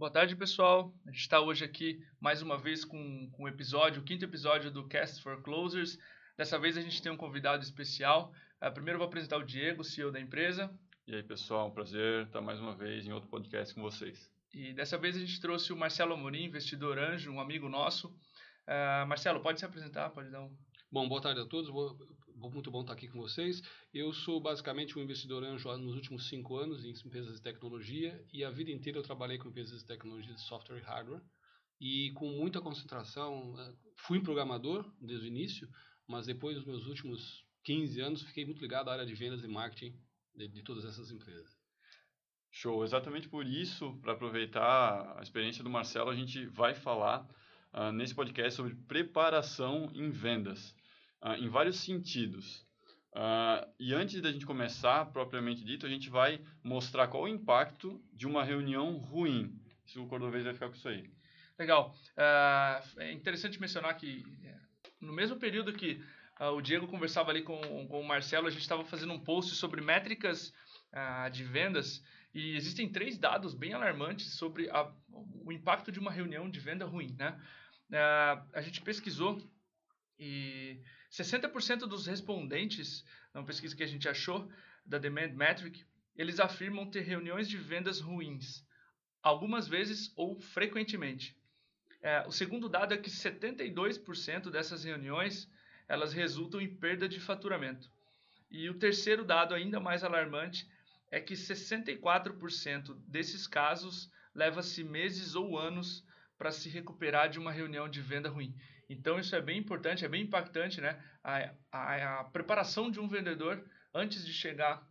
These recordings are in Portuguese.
Boa tarde, pessoal. A gente está hoje aqui mais uma vez com, com o episódio, o quinto episódio do Cast for Closers. Dessa vez a gente tem um convidado especial. Uh, primeiro eu vou apresentar o Diego, CEO da empresa. E aí, pessoal, um prazer estar mais uma vez em outro podcast com vocês. E dessa vez a gente trouxe o Marcelo Amorim, investidor anjo, um amigo nosso. Uh, Marcelo, pode se apresentar? Pode dar um... Bom, boa tarde a todos. Muito bom estar aqui com vocês. Eu sou basicamente um investidor anjo nos últimos cinco anos em empresas de tecnologia e a vida inteira eu trabalhei com empresas de tecnologia de software e hardware e com muita concentração. Eh, fui programador desde o início, mas depois dos meus últimos 15 anos fiquei muito ligado à área de vendas e marketing de, de todas essas empresas. Show, exatamente por isso, para aproveitar a experiência do Marcelo, a gente vai falar uh, nesse podcast sobre preparação em vendas uh, em vários sentidos. Uh, e antes da gente começar, propriamente dito, a gente vai mostrar qual o impacto de uma reunião ruim. Se o Cordovez vai ficar com isso aí. Legal. Uh, é interessante mencionar que é, no mesmo período que uh, o Diego conversava ali com, com o Marcelo, a gente estava fazendo um post sobre métricas de vendas e existem três dados bem alarmantes sobre a, o impacto de uma reunião de venda ruim. Né? a gente pesquisou e 60% dos respondentes, na pesquisa que a gente achou, da Demand Metric, eles afirmam ter reuniões de vendas ruins, algumas vezes ou frequentemente. É, o segundo dado é que 72% dessas reuniões elas resultam em perda de faturamento. E o terceiro dado, ainda mais alarmante, é que 64% desses casos leva-se meses ou anos para se recuperar de uma reunião de venda ruim. Então isso é bem importante, é bem impactante, né? A, a, a preparação de um vendedor antes de chegar,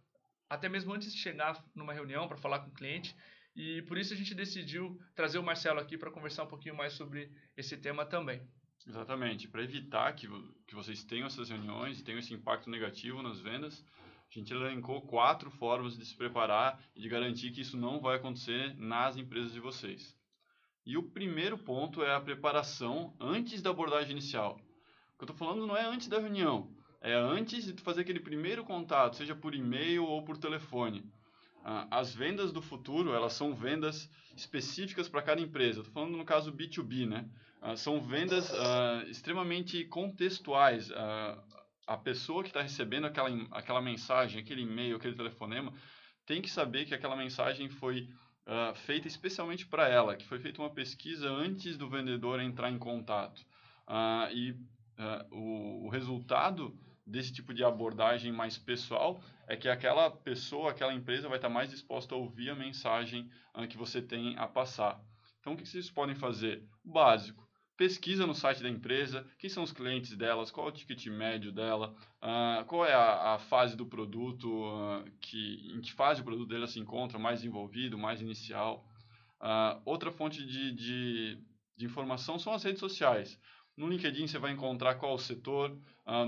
até mesmo antes de chegar numa reunião para falar com o cliente. E por isso a gente decidiu trazer o Marcelo aqui para conversar um pouquinho mais sobre esse tema também. Exatamente, para evitar que, que vocês tenham essas reuniões tenham esse impacto negativo nas vendas, a gente elencou quatro formas de se preparar e de garantir que isso não vai acontecer nas empresas de vocês. E o primeiro ponto é a preparação antes da abordagem inicial. O que eu estou falando não é antes da reunião, é antes de tu fazer aquele primeiro contato, seja por e-mail ou por telefone. Ah, as vendas do futuro, elas são vendas específicas para cada empresa. Estou falando no caso B2B, né? Ah, são vendas uh, extremamente contextuais. Uh, a pessoa que está recebendo aquela, aquela mensagem, aquele e-mail, aquele telefonema, tem que saber que aquela mensagem foi uh, feita especialmente para ela, que foi feita uma pesquisa antes do vendedor entrar em contato. Uh, e uh, o, o, resultado desse tipo de abordagem mais pessoal é que aquela pessoa, aquela empresa vai estar mais disposta a ouvir a mensagem que você tem a passar. Então, o que vocês podem fazer? O básico pesquisa no site da empresa, quem são os clientes delas, qual é o ticket médio dela, uh, qual é a, a, fase do produto, uh, que, em que fase o produto dela se encontra, mais envolvido, mais inicial. Uh, outra fonte de, de, de, informação são as redes sociais. No LinkedIn você vai encontrar qual o setor,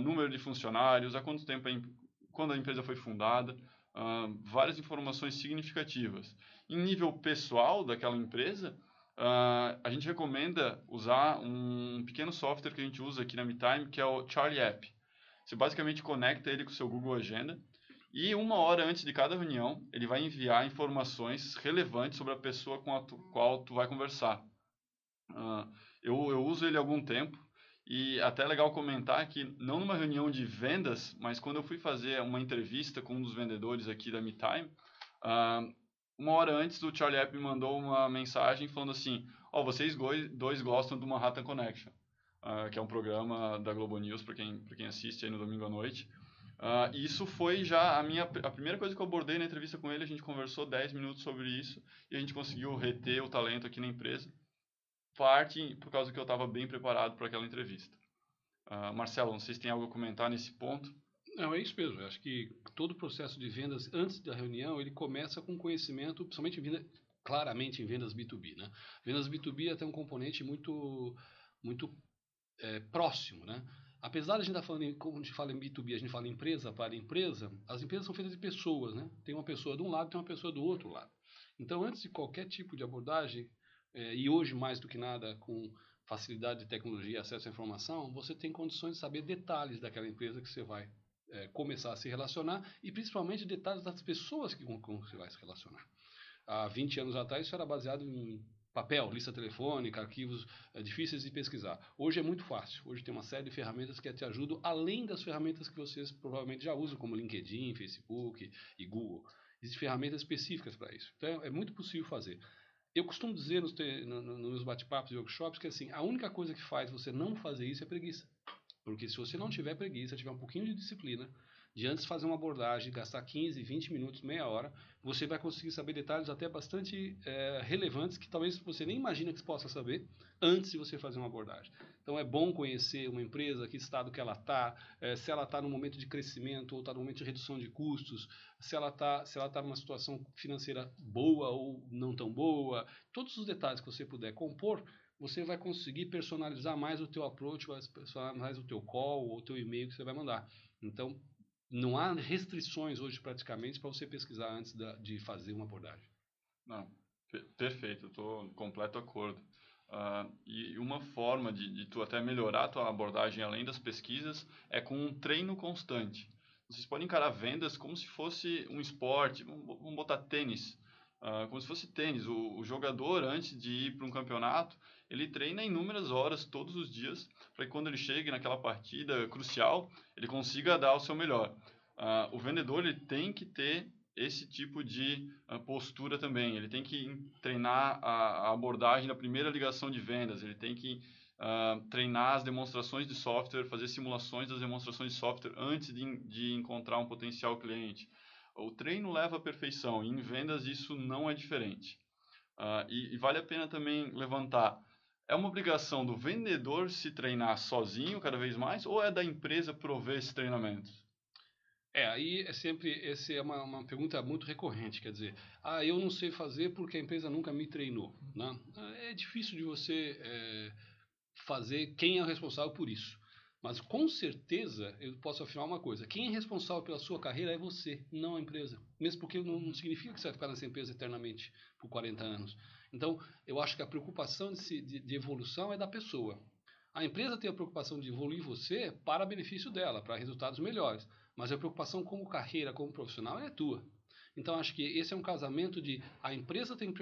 número de funcionários, há quanto tempo, quando a empresa foi fundada, várias informações significativas. Em nível pessoal daquela empresa, Uh, a gente recomenda usar um pequeno software que a gente usa aqui na MeTime, que é o Charlie App. Você basicamente conecta ele com o seu Google Agenda e uma hora antes de cada reunião, ele vai enviar informações relevantes sobre a pessoa com a tu, qual tu vai conversar. Uh, eu, eu uso ele há algum tempo e até é legal comentar que não numa reunião de vendas, mas quando eu fui fazer uma entrevista com um dos vendedores aqui da MeTime, uh, uma hora antes, o Charlie App me mandou uma mensagem falando assim: Ó, oh, vocês dois gostam do Manhattan Connection, uh, que é um programa da Globo News para quem, quem assiste aí no domingo à noite. Uh, isso foi já a minha a primeira coisa que eu abordei na entrevista com ele. A gente conversou 10 minutos sobre isso e a gente conseguiu reter o talento aqui na empresa. Parte por causa que eu estava bem preparado para aquela entrevista. Uh, Marcelo, não sei se tem algo a comentar nesse ponto. Não, é isso mesmo. Eu acho que todo o processo de vendas antes da reunião, ele começa com conhecimento, principalmente em claramente em vendas B2B, né? Vendas B2B até um componente muito muito é, próximo, né? Apesar de a gente estar tá falando, em, como a gente fala em B2B, a gente fala empresa para empresa, as empresas são feitas de pessoas, né? Tem uma pessoa de um lado, tem uma pessoa do outro lado. Então, antes de qualquer tipo de abordagem, é, e hoje mais do que nada com facilidade de tecnologia acesso à informação, você tem condições de saber detalhes daquela empresa que você vai é, começar a se relacionar e principalmente detalhes das pessoas que, com, com você vai se relacionar. Há 20 anos atrás isso era baseado em papel, lista telefônica, arquivos é, difíceis de pesquisar. Hoje é muito fácil. Hoje tem uma série de ferramentas que te ajudam, além das ferramentas que vocês provavelmente já usam, como LinkedIn, Facebook e Google. Existem ferramentas específicas para isso. Então, é muito possível fazer. Eu costumo dizer nos, no, no, nos bate-papos e workshops que assim, a única coisa que faz você não fazer isso é preguiça. Porque se você não tiver preguiça, tiver um pouquinho de disciplina, de antes fazer uma abordagem, gastar 15, 20 minutos, meia hora, você vai conseguir saber detalhes até bastante é, relevantes que talvez você nem imagina que possa saber antes de você fazer uma abordagem. Então é bom conhecer uma empresa, que estado que ela está, é, se ela está no momento de crescimento ou está no momento de redução de custos, se ela está se ela está numa situação financeira boa ou não tão boa, todos os detalhes que você puder compor, você vai conseguir personalizar mais o teu approach, personalizar mais o teu call ou o teu e-mail que você vai mandar. Então, não há restrições hoje praticamente para você pesquisar antes da, de fazer uma abordagem. Não, perfeito, estou em completo acordo. Uh, e uma forma de, de, tu até melhorar a tua abordagem além das pesquisas é com um treino constante. Vocês podem encarar vendas como se fosse um esporte, vamos botar tênis, uh, como se fosse tênis. O, o jogador, antes de ir para um campeonato, ele treina inúmeras horas todos os dias para que quando ele chegue naquela partida crucial, ele consiga dar o seu melhor. Uh, o vendedor ele tem que ter esse tipo de uh, postura também. Ele tem que treinar a, a, abordagem da primeira ligação de vendas. Ele tem que uh, treinar as demonstrações de software, fazer simulações das demonstrações de software antes de, de encontrar um potencial cliente. O treino leva à perfeição. E em vendas isso não é diferente. E, e vale a pena também levantar é uma obrigação do vendedor se treinar sozinho cada vez mais ou é da empresa prover esse treinamento? É, aí é sempre, essa é uma, uma pergunta muito recorrente, quer dizer, ah, eu não sei fazer porque a empresa nunca me treinou, né? É difícil de você é, fazer quem é o responsável por isso. Mas com certeza eu posso afirmar uma coisa: quem é responsável pela sua carreira é você, não a empresa. Mesmo porque não, não significa que você vai ficar nessa empresa eternamente por 40 anos. Então, eu acho que a preocupação de, de, de evolução é da pessoa. A empresa tem a preocupação de evoluir você para benefício dela, para resultados melhores. Mas a preocupação como carreira, como profissional, é tua. Então, acho que esse é um casamento de a empresa tem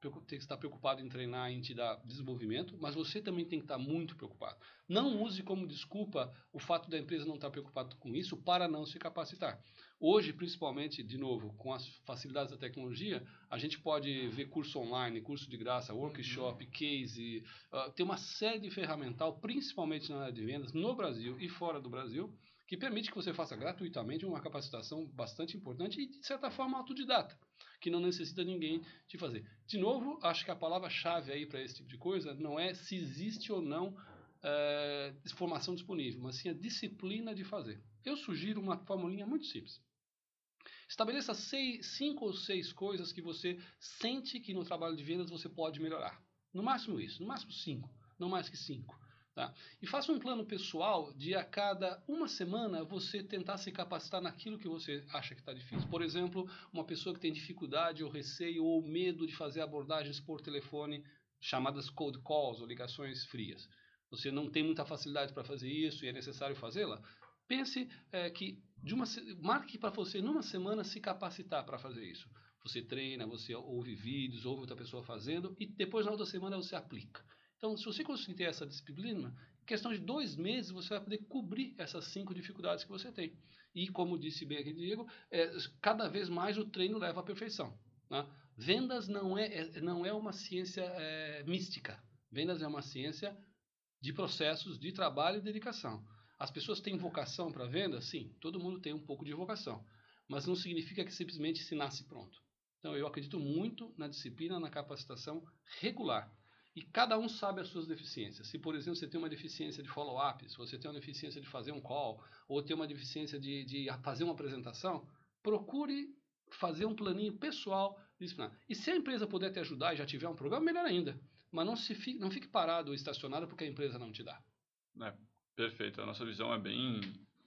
tem que estar preocupado em treinar, em te dar desenvolvimento, mas você também tem que estar muito preocupado. Não use como desculpa o fato da empresa não estar preocupada com isso para não se capacitar. Hoje, principalmente, de novo, com as facilidades da tecnologia, a gente pode ver curso online, curso de graça, workshop, uhum. case, uh, tem uma série de ferramental, principalmente na área de vendas, no Brasil e fora do Brasil, que permite que você faça gratuitamente uma capacitação bastante importante e, de certa forma, autodidata, que não necessita ninguém de fazer. De novo, acho que a palavra-chave aí para esse tipo de coisa não é se existe ou não é, informação disponível, mas sim a disciplina de fazer. Eu sugiro uma formulinha muito simples. Estabeleça seis, cinco ou seis coisas que você sente que no trabalho de vendas você pode melhorar. No máximo isso, no máximo cinco, não mais que cinco. Tá? E faça um plano pessoal de a cada uma semana você tentar se capacitar naquilo que você acha que está difícil. Por exemplo, uma pessoa que tem dificuldade ou receio ou medo de fazer abordagens por telefone, chamadas cold calls ou ligações frias. Você não tem muita facilidade para fazer isso e é necessário fazê-la. Pense é, que de uma marque para você numa semana se capacitar para fazer isso. Você treina, você ouve vídeos, ouve outra pessoa fazendo e depois na outra semana você aplica. Então, se você conseguir ter essa disciplina, em questão de dois meses você vai poder cobrir essas cinco dificuldades que você tem. E como disse bem aqui Diego, é, cada vez mais o treino leva à perfeição. Né? Vendas não é, é, não é uma ciência é, mística. Vendas é uma ciência de processos de trabalho e dedicação. As pessoas têm vocação para venda? Sim, todo mundo tem um pouco de vocação. Mas não significa que simplesmente se nasce pronto. Então, eu acredito muito na disciplina, na capacitação regular. E cada um sabe as suas deficiências. Se, por exemplo, você tem uma deficiência de follow-up, se você tem uma deficiência de fazer um call, ou tem uma deficiência de, de fazer uma apresentação, procure fazer um planinho pessoal. E se a empresa puder te ajudar e já tiver um programa, melhor ainda. Mas não, se fique, não fique parado ou estacionado porque a empresa não te dá. É, Perfeito. A nossa visão é bem,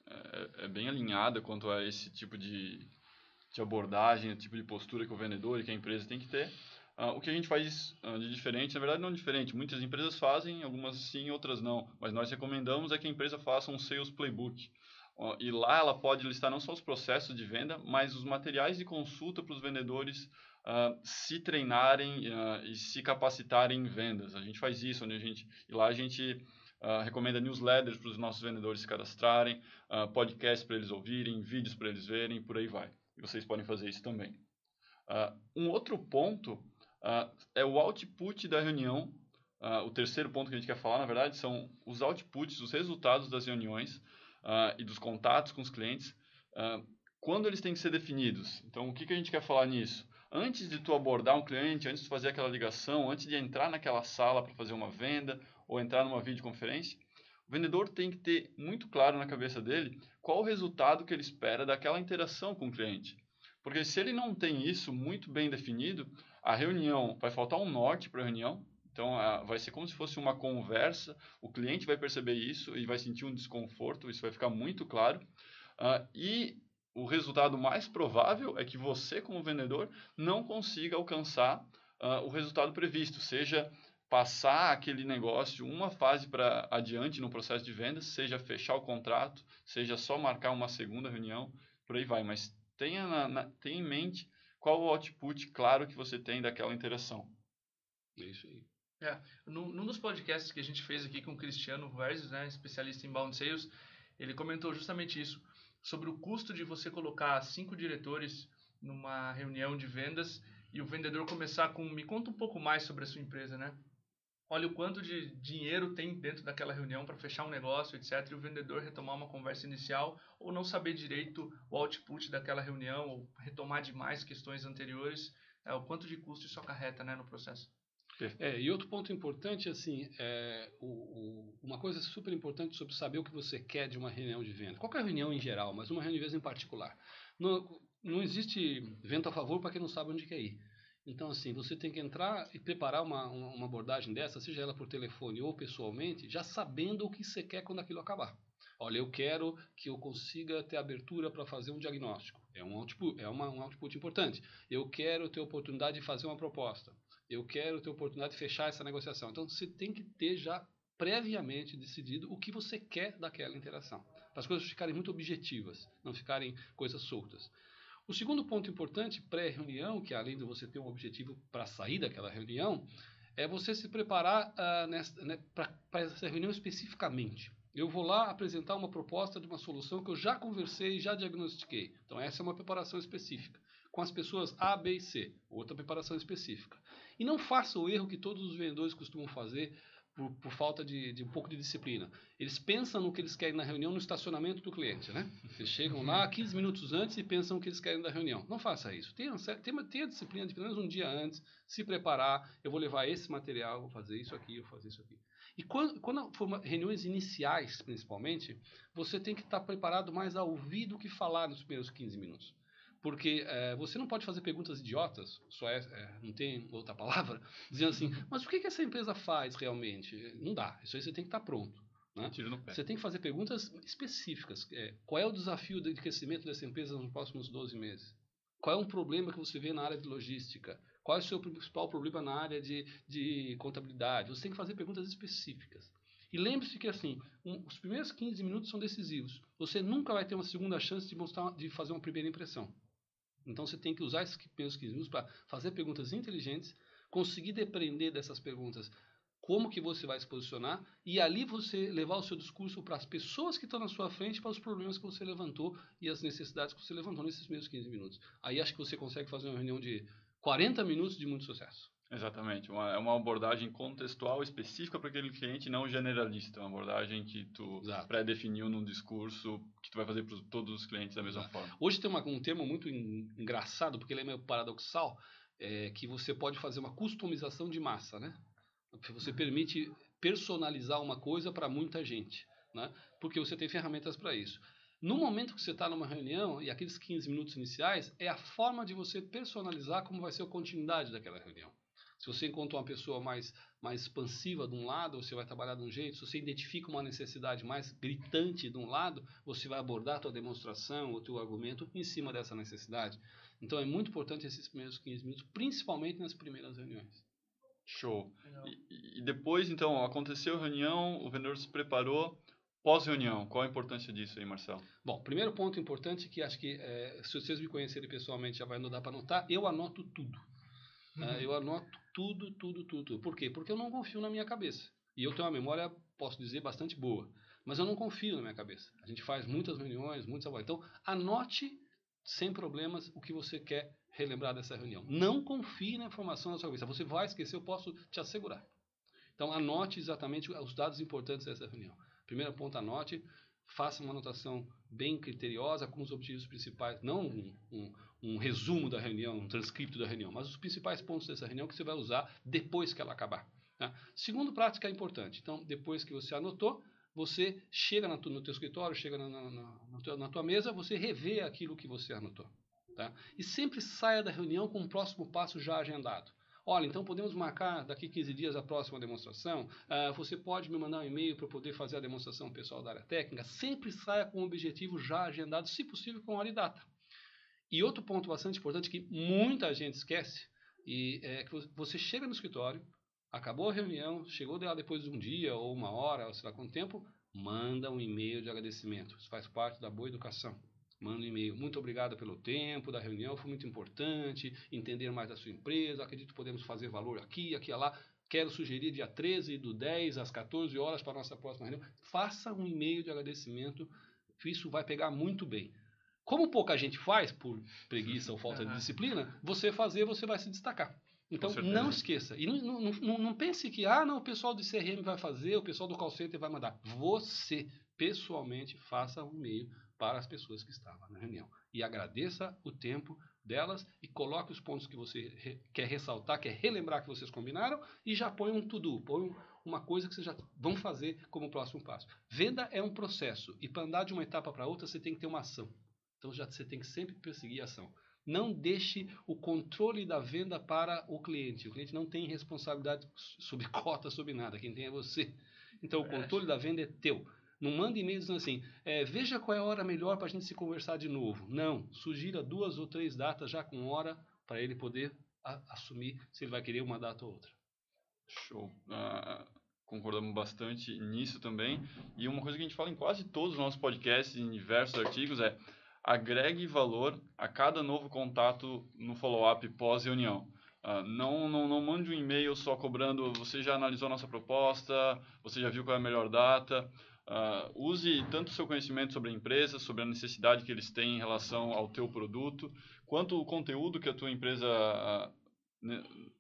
é, é bem alinhada quanto a esse tipo de, de abordagem, o tipo de postura que o vendedor e que a empresa tem que ter. Uh, o que a gente faz uh, de diferente, na verdade não diferente, muitas empresas fazem, algumas sim, outras não, mas nós recomendamos é que a empresa faça um sales playbook. Uh, e lá ela pode listar não só os processos de venda, mas os materiais de consulta para os vendedores uh, se treinarem uh, e se capacitarem em vendas. A gente faz isso, a gente, e lá a gente uh, recomenda newsletters para os nossos vendedores se cadastrarem, podcasts para eles ouvirem, vídeos para eles verem, por aí vai. E vocês podem fazer isso também. um outro ponto é o output da reunião. o terceiro ponto que a gente quer falar, na verdade, são os outputs, os resultados das reuniões e dos contatos com os clientes quando eles têm que ser definidos. Então, o que, que a gente quer falar nisso? Antes de tu abordar um cliente, antes de fazer aquela ligação, antes de entrar naquela sala para fazer uma venda ou entrar numa videoconferência, o vendedor tem que ter muito claro na cabeça dele qual o resultado que ele espera daquela interação com o cliente. Porque se ele não tem isso muito bem definido, a reunião vai faltar um norte para a reunião, então, vai ser como se fosse uma conversa, o cliente vai perceber isso e vai sentir um desconforto, isso vai ficar muito claro. Uh, e o resultado mais provável é que você, como vendedor, não consiga alcançar uh, o resultado previsto, seja passar aquele negócio uma fase para adiante no processo de vendas, seja fechar o contrato, seja só marcar uma segunda reunião, por aí vai. Mas tenha, na, na, tenha em mente qual o output claro que você tem daquela interação. É isso aí. É, num, num dos podcasts que a gente fez aqui com o Cristiano Verges, né, especialista em bound sales, ele comentou justamente isso sobre o custo de você colocar cinco diretores numa reunião de vendas e o vendedor começar com me conta um pouco mais sobre a sua empresa, né? Olha o quanto de dinheiro tem dentro daquela reunião para fechar um negócio, etc. E o vendedor retomar uma conversa inicial ou não saber direito o output daquela reunião ou retomar demais questões anteriores, é, o quanto de custo isso acarreta né, no processo. É, e outro ponto importante, assim, é o, o, uma coisa super importante sobre saber o que você quer de uma reunião de venda. Qualquer reunião em geral, mas uma reunião de venda em particular. Não, não existe vento a favor para quem não sabe onde quer ir. Então, assim, você tem que entrar e preparar uma, uma abordagem dessa, seja ela por telefone ou pessoalmente, já sabendo o que você quer quando aquilo acabar. Olha, eu quero que eu consiga ter abertura para fazer um diagnóstico. É um output, é uma, um output importante. Eu quero ter oportunidade de fazer uma proposta eu quero ter oportunidade de fechar essa negociação. Então você tem que ter já previamente decidido o que você quer daquela interação, para as coisas ficarem muito objetivas, não ficarem coisas soltas. O segundo ponto importante pré-reunião, que além de você ter um objetivo para sair daquela reunião, é você se preparar uh, né, para essa reunião especificamente. Eu vou lá apresentar uma proposta de uma solução que eu já conversei, já diagnostiquei. Então essa é uma preparação específica. Com as pessoas A, B e C, outra preparação específica. E não faça o erro que todos os vendedores costumam fazer por, por falta de, de, um pouco de disciplina. Eles pensam no que eles querem na reunião no estacionamento do cliente, né? Eles chegam lá 15 minutos antes e pensam o que eles querem da reunião. Não faça isso. Tenha, tenha, tenha disciplina de pelo menos um dia antes, se preparar. Eu vou levar esse material, vou fazer isso aqui, vou fazer isso aqui. E quando, quando for reuniões iniciais, principalmente, você tem que estar preparado mais a ouvir do que falar nos primeiros 15 minutos. Porque é, você não pode fazer perguntas idiotas, só é, é, não tem outra palavra, dizendo assim, mas o que, que essa empresa faz realmente? Não dá, isso aí você tem que estar pronto. Né? Você tem que fazer perguntas específicas. É, qual é o desafio de crescimento dessa empresa nos próximos 12 meses? Qual é um problema que você vê na área de logística? Qual é o seu principal problema na área de, de contabilidade? Você tem que fazer perguntas específicas. E lembre-se que assim, um, os primeiros 15 minutos são decisivos. Você nunca vai ter uma segunda chance de mostrar, de fazer uma primeira impressão. Então você tem que usar esses primeiros 15 minutos para fazer perguntas inteligentes, conseguir depreender dessas perguntas como que você vai se posicionar e ali você levar o seu discurso para as pessoas que estão na sua frente, para os problemas que você levantou e as necessidades que você levantou nesses primeiros 15 minutos. Aí acho que você consegue fazer uma reunião de 40 minutos de muito sucesso. Exatamente, uma, é uma abordagem contextual específica para aquele cliente, não generalista, uma abordagem que tu pré-definiu num discurso que tu vai fazer para todos os clientes da mesma Exato. forma. Hoje tem uma, um termo muito engraçado, porque ele é meio paradoxal, é, que você pode fazer uma customização de massa, né? Você permite personalizar uma coisa para muita gente, né? Porque você tem ferramentas para isso. No momento que você está numa reunião, e aqueles 15 minutos iniciais, é a forma de você personalizar como vai ser a continuidade daquela reunião. Se você encontra uma pessoa mais, mais expansiva de um lado, você vai trabalhar de um jeito. Se você identifica uma necessidade mais gritante de um lado, você vai abordar a tua demonstração, o teu argumento em cima dessa necessidade. Então é muito importante esses primeiros 15 minutos, principalmente nas primeiras reuniões. Show. E, e, depois, então, aconteceu a reunião, o vendedor se preparou. Pós-reunião, qual a importância disso aí, Marcelo? Bom, primeiro ponto importante que acho que é, se vocês me conhecerem pessoalmente já vai não dar para anotar, eu anoto tudo. Uhum. Uh, eu anoto tudo, tudo, tudo, tudo. Por quê? Porque eu não confio na minha cabeça. E eu tenho uma memória, posso dizer, bastante boa. Mas eu não confio na minha cabeça. A gente faz muitas reuniões, trabalhos. Então, anote sem problemas o que você quer relembrar dessa reunião. Não confie na informação da sua cabeça. Você vai esquecer, eu posso te assegurar. Então, anote exatamente os dados importantes dessa reunião. Primeiro ponto, anote. Faça uma anotação bem criteriosa com os objetivos principais. Não um, um, um resumo da reunião, um transcrito da reunião, mas os principais pontos dessa reunião que você vai usar depois que ela acabar. Tá? Segundo, prática é importante. Então, depois que você anotou, você chega no teu escritório, chega na, na, na, na, tua mesa, você revê aquilo que você anotou. Tá? E sempre saia da reunião com o próximo passo já agendado. Olha, então podemos marcar daqui 15 dias a próxima demonstração. Uh, você pode me mandar um e-mail para poder fazer a demonstração pessoal da área técnica. Sempre saia com o objetivo já agendado, se possível com hora e data. E outro ponto bastante importante que muita gente esquece e é que você chega no escritório, Acabou a reunião, chegou dela depois de um dia ou uma hora, ou sei lá quanto tempo, manda um e-mail de agradecimento. Isso faz parte da boa educação. Manda um e-mail. Muito obrigado pelo tempo da reunião, foi muito importante entender mais da sua empresa. Acredito que podemos fazer valor aqui, aqui, lá. Quero sugerir dia 13 do 10 às 14 horas para a nossa próxima reunião. Faça um e-mail de agradecimento. Isso vai pegar muito bem. Como pouca gente faz, por preguiça ou falta de disciplina, você fazer, você vai se destacar. Então, não esqueça. E não, não, não, não, pense que, ah, não, o pessoal do CRM vai fazer, o pessoal do call center vai mandar. Você, pessoalmente, faça um e-mail para as pessoas que estavam na reunião. E agradeça o tempo delas e coloque os pontos que você re, quer ressaltar, quer relembrar que vocês combinaram e já põe um to-do, põe uma coisa que vocês já vão fazer como próximo passo. Venda é um processo e para andar de uma etapa para outra você tem que ter uma ação. Então já você tem que sempre perseguir a ação. Não deixe o controle da venda para o cliente. O cliente não tem responsabilidade sobre cota, sobre nada. Quem tem é você. Então, o controle da venda é teu. Não manda e-mail dizendo assim, é, veja qual é a hora melhor para a gente se conversar de novo. Não. Sugira duas ou três datas já com hora para ele poder a, assumir se ele vai querer uma data ou outra. Show. Uh, concordamos bastante nisso também. E uma coisa que a gente fala em quase todos os nossos podcasts, em diversos artigos, é agregue valor a cada novo contato no follow-up pós-reunião. Uh, não, não, não mande um e-mail só cobrando, você já analisou nossa proposta, você já viu qual é a melhor data. Uh, use tanto o seu conhecimento sobre a empresa, sobre a necessidade que eles têm em relação ao teu produto, quanto o conteúdo que a tua empresa uh,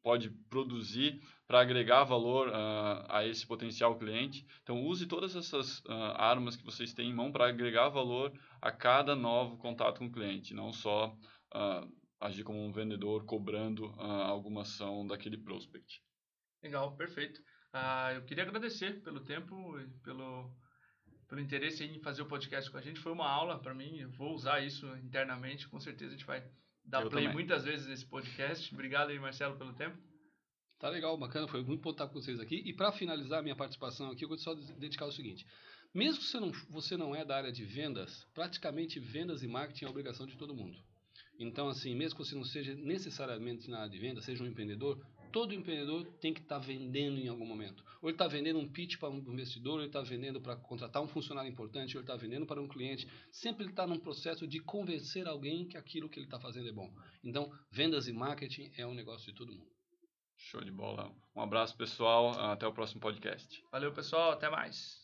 pode produzir para agregar valor uh, a esse potencial cliente. Então, use todas essas uh, armas que vocês têm em mão para agregar valor a cada novo contato com o cliente, não só uh, agir como um vendedor cobrando alguma ação daquele prospect. Legal, perfeito. eu queria agradecer pelo tempo e pelo, pelo interesse em fazer o podcast com a gente. Foi uma aula para mim, eu vou usar isso internamente, com certeza a gente vai dar eu play também. muitas vezes nesse podcast. Obrigado aí, Marcelo, pelo tempo. Tá legal, bacana, foi muito bom estar com vocês aqui. E para finalizar a minha participação aqui, eu vou só dedicar o seguinte. Mesmo que você não, você não é da área de vendas, praticamente vendas e marketing é obrigação de todo mundo. Então, assim, mesmo que você não seja necessariamente na área de vendas, seja um empreendedor, todo empreendedor tem que estar tá vendendo em algum momento. Ou ele está vendendo um pitch para um investidor, ou ele está vendendo para contratar um funcionário importante, ou ele está vendendo para um cliente. Sempre ele está num processo de convencer alguém que aquilo que ele está fazendo é bom. Então, vendas e marketing é um negócio de todo mundo. Show de bola. Um abraço, pessoal. Até o próximo podcast. Valeu, pessoal. Até mais.